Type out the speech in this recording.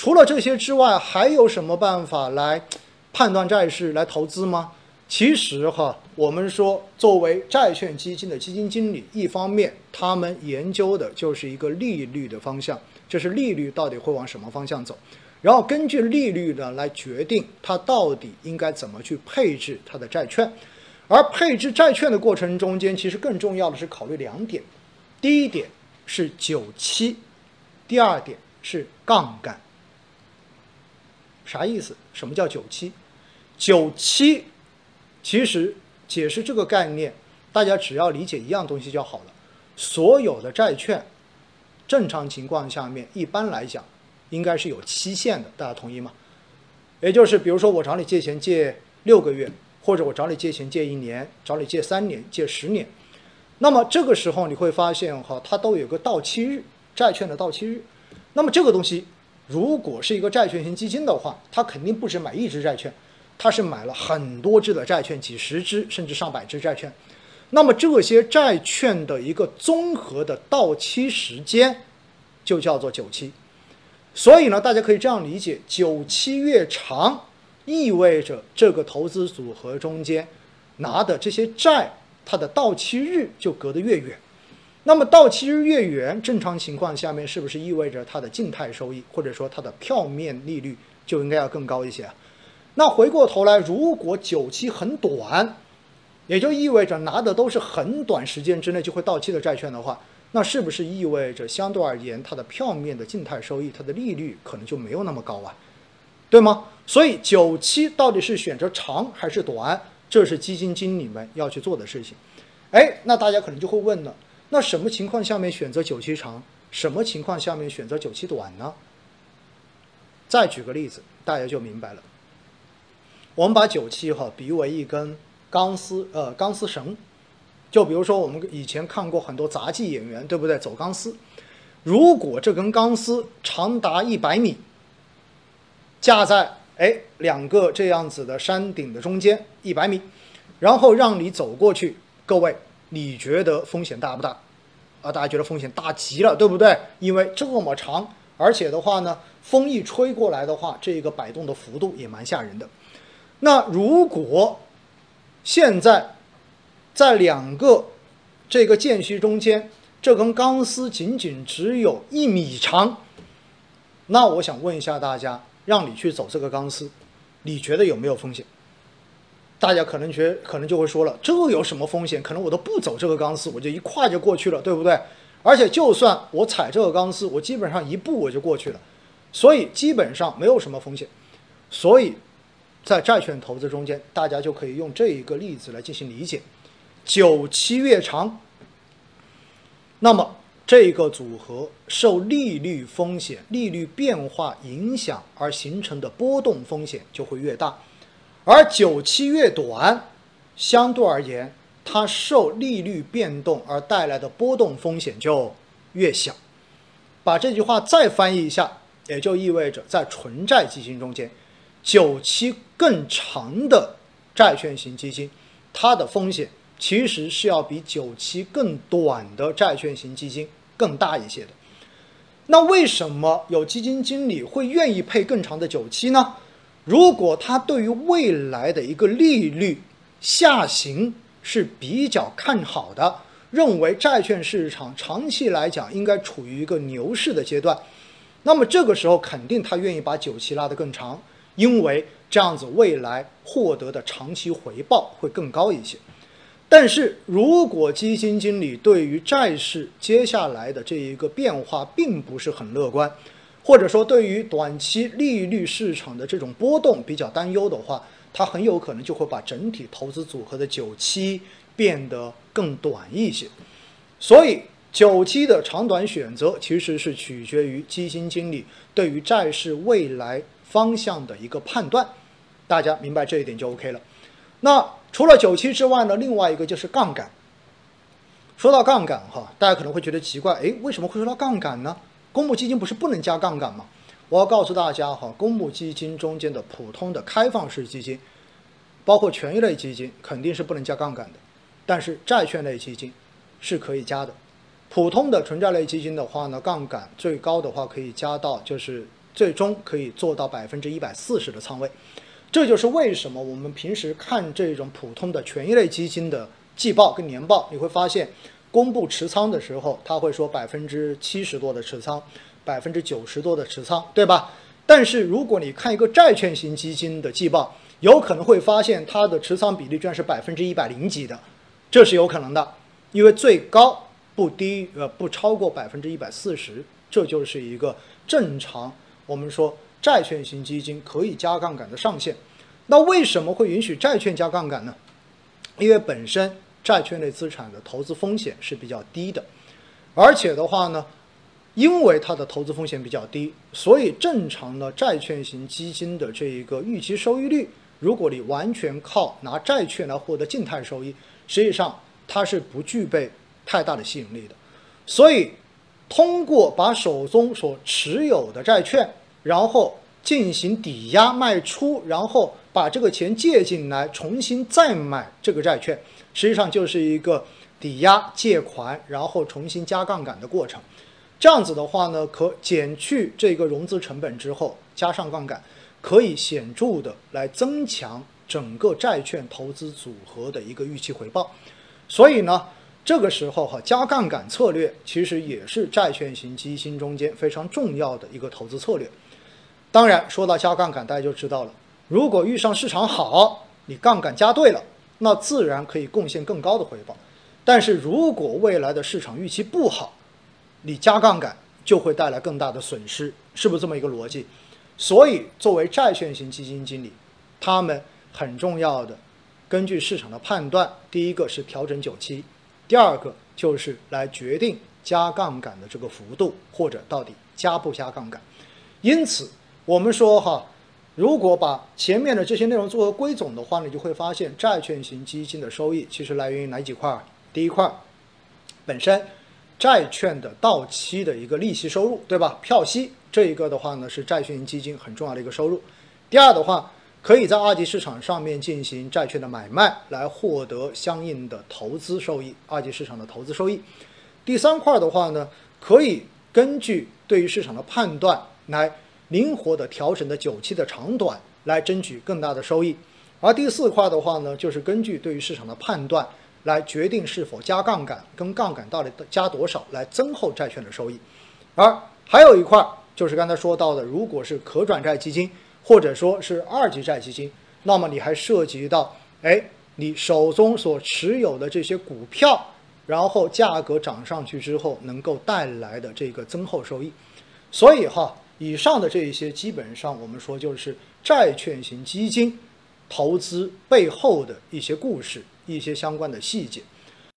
除了这些之外，还有什么办法来判断债市、来投资吗？其实哈，我们说作为债券基金的基金经理，一方面他们研究的就是一个利率的方向，就是利率到底会往什么方向走，然后根据利率呢来决定它到底应该怎么去配置它的债券。而配置债券的过程中间，其实更重要的是考虑两点，第一点是久期，第二点是杠杆。啥意思？什么叫九期？九期其实解释这个概念，大家只要理解一样东西就好了。所有的债券，正常情况下面，一般来讲，应该是有期限的，大家同意吗？也就是比如说我找你借钱借六个月，或者我找你借钱借一年，找你借三年、借十年，那么这个时候你会发现哈，它都有个到期日，债券的到期日。那么这个东西。如果是一个债券型基金的话，它肯定不止买一只债券，它是买了很多只的债券，几十只甚至上百只债券。那么这些债券的一个综合的到期时间就叫做久期。所以呢，大家可以这样理解：久期越长，意味着这个投资组合中间拿的这些债，它的到期日就隔得越远。那么到期日越远，正常情况下面是不是意味着它的静态收益或者说它的票面利率就应该要更高一些啊？那回过头来，如果久期很短，也就意味着拿的都是很短时间之内就会到期的债券的话，那是不是意味着相对而言它的票面的静态收益、它的利率可能就没有那么高啊？对吗？所以久期到底是选择长还是短，这是基金经理们要去做的事情。哎，那大家可能就会问了。那什么情况下面选择九期长？什么情况下面选择九期短呢？再举个例子，大家就明白了。我们把九期哈比喻为一根钢丝，呃，钢丝绳。就比如说我们以前看过很多杂技演员，对不对？走钢丝。如果这根钢丝长达一百米，架在哎两个这样子的山顶的中间一百米，然后让你走过去，各位。你觉得风险大不大？啊，大家觉得风险大极了，对不对？因为这么长，而且的话呢，风一吹过来的话，这个摆动的幅度也蛮吓人的。那如果现在在两个这个间隙中间，这根钢丝仅仅只有一米长，那我想问一下大家，让你去走这个钢丝，你觉得有没有风险？大家可能觉可能就会说了，这有什么风险？可能我都不走这个钢丝，我就一跨就过去了，对不对？而且就算我踩这个钢丝，我基本上一步我就过去了，所以基本上没有什么风险。所以，在债券投资中间，大家就可以用这一个例子来进行理解：久期越长，那么这个组合受利率风险、利率变化影响而形成的波动风险就会越大。而久期越短，相对而言，它受利率变动而带来的波动风险就越小。把这句话再翻译一下，也就意味着在纯债基金中间，久期更长的债券型基金，它的风险其实是要比久期更短的债券型基金更大一些的。那为什么有基金经理会愿意配更长的久期呢？如果他对于未来的一个利率下行是比较看好的，认为债券市场长期来讲应该处于一个牛市的阶段，那么这个时候肯定他愿意把久期拉得更长，因为这样子未来获得的长期回报会更高一些。但是如果基金经理对于债市接下来的这一个变化并不是很乐观，或者说，对于短期利率市场的这种波动比较担忧的话，它很有可能就会把整体投资组合的久期变得更短一些。所以，久期的长短选择其实是取决于基金经理对于债市未来方向的一个判断。大家明白这一点就 OK 了。那除了久期之外呢，另外一个就是杠杆。说到杠杆哈，大家可能会觉得奇怪，诶，为什么会说到杠杆呢？公募基金不是不能加杠杆吗？我要告诉大家哈，公募基金中间的普通的开放式基金，包括权益类基金，肯定是不能加杠杆的。但是债券类基金是可以加的。普通的纯债类基金的话呢，杠杆最高的话可以加到就是最终可以做到百分之一百四十的仓位。这就是为什么我们平时看这种普通的权益类基金的季报跟年报，你会发现公布持仓的时候，他会说百分之七十多的持仓，百分之九十多的持仓，对吧？但是如果你看一个债券型基金的季报，有可能会发现它的持仓比例居然是百分之一百零几的，这是有可能的，因为最高不低呃不超过百分之一百四十，这就是一个正常我们说债券型基金可以加杠杆的上限。那为什么会允许债券加杠杆呢？因为本身债券类资产的投资风险是比较低的，而且的话呢，因为它的投资风险比较低，所以正常的债券型基金的这一个预期收益率。如果你完全靠拿债券来获得静态收益，实际上它是不具备太大的吸引力的。所以，通过把手中所持有的债券，然后进行抵押卖出，然后把这个钱借进来，重新再买这个债券，实际上就是一个抵押借款，然后重新加杠杆的过程。这样子的话呢，可减去这个融资成本之后，加上杠杆。可以显著的来增强整个债券投资组合的一个预期回报，所以呢，这个时候哈加杠杆策略其实也是债券型基金中间非常重要的一个投资策略。当然，说到加杠杆，大家就知道了，如果遇上市场好，你杠杆加对了，那自然可以贡献更高的回报。但是如果未来的市场预期不好，你加杠杆就会带来更大的损失，是不是这么一个逻辑？所以，作为债券型基金经理，他们很重要的，根据市场的判断，第一个是调整久期，第二个就是来决定加杠杆的这个幅度，或者到底加不加杠杆。因此，我们说哈，如果把前面的这些内容做个归总的话，你就会发现，债券型基金的收益其实来源于哪几块？第一块，本身债券的到期的一个利息收入，对吧？票息。这一个的话呢，是债券型基金很重要的一个收入。第二的话，可以在二级市场上面进行债券的买卖，来获得相应的投资收益，二级市场的投资收益。第三块的话呢，可以根据对于市场的判断，来灵活的调整的久期的长短，来争取更大的收益。而第四块的话呢，就是根据对于市场的判断，来决定是否加杠杆，跟杠杆到底加多少，来增厚债券的收益。而还有一块。就是刚才说到的，如果是可转债基金，或者说是二级债基金，那么你还涉及到，哎，你手中所持有的这些股票，然后价格涨上去之后，能够带来的这个增厚收益。所以哈，以上的这一些，基本上我们说就是债券型基金投资背后的一些故事，一些相关的细节。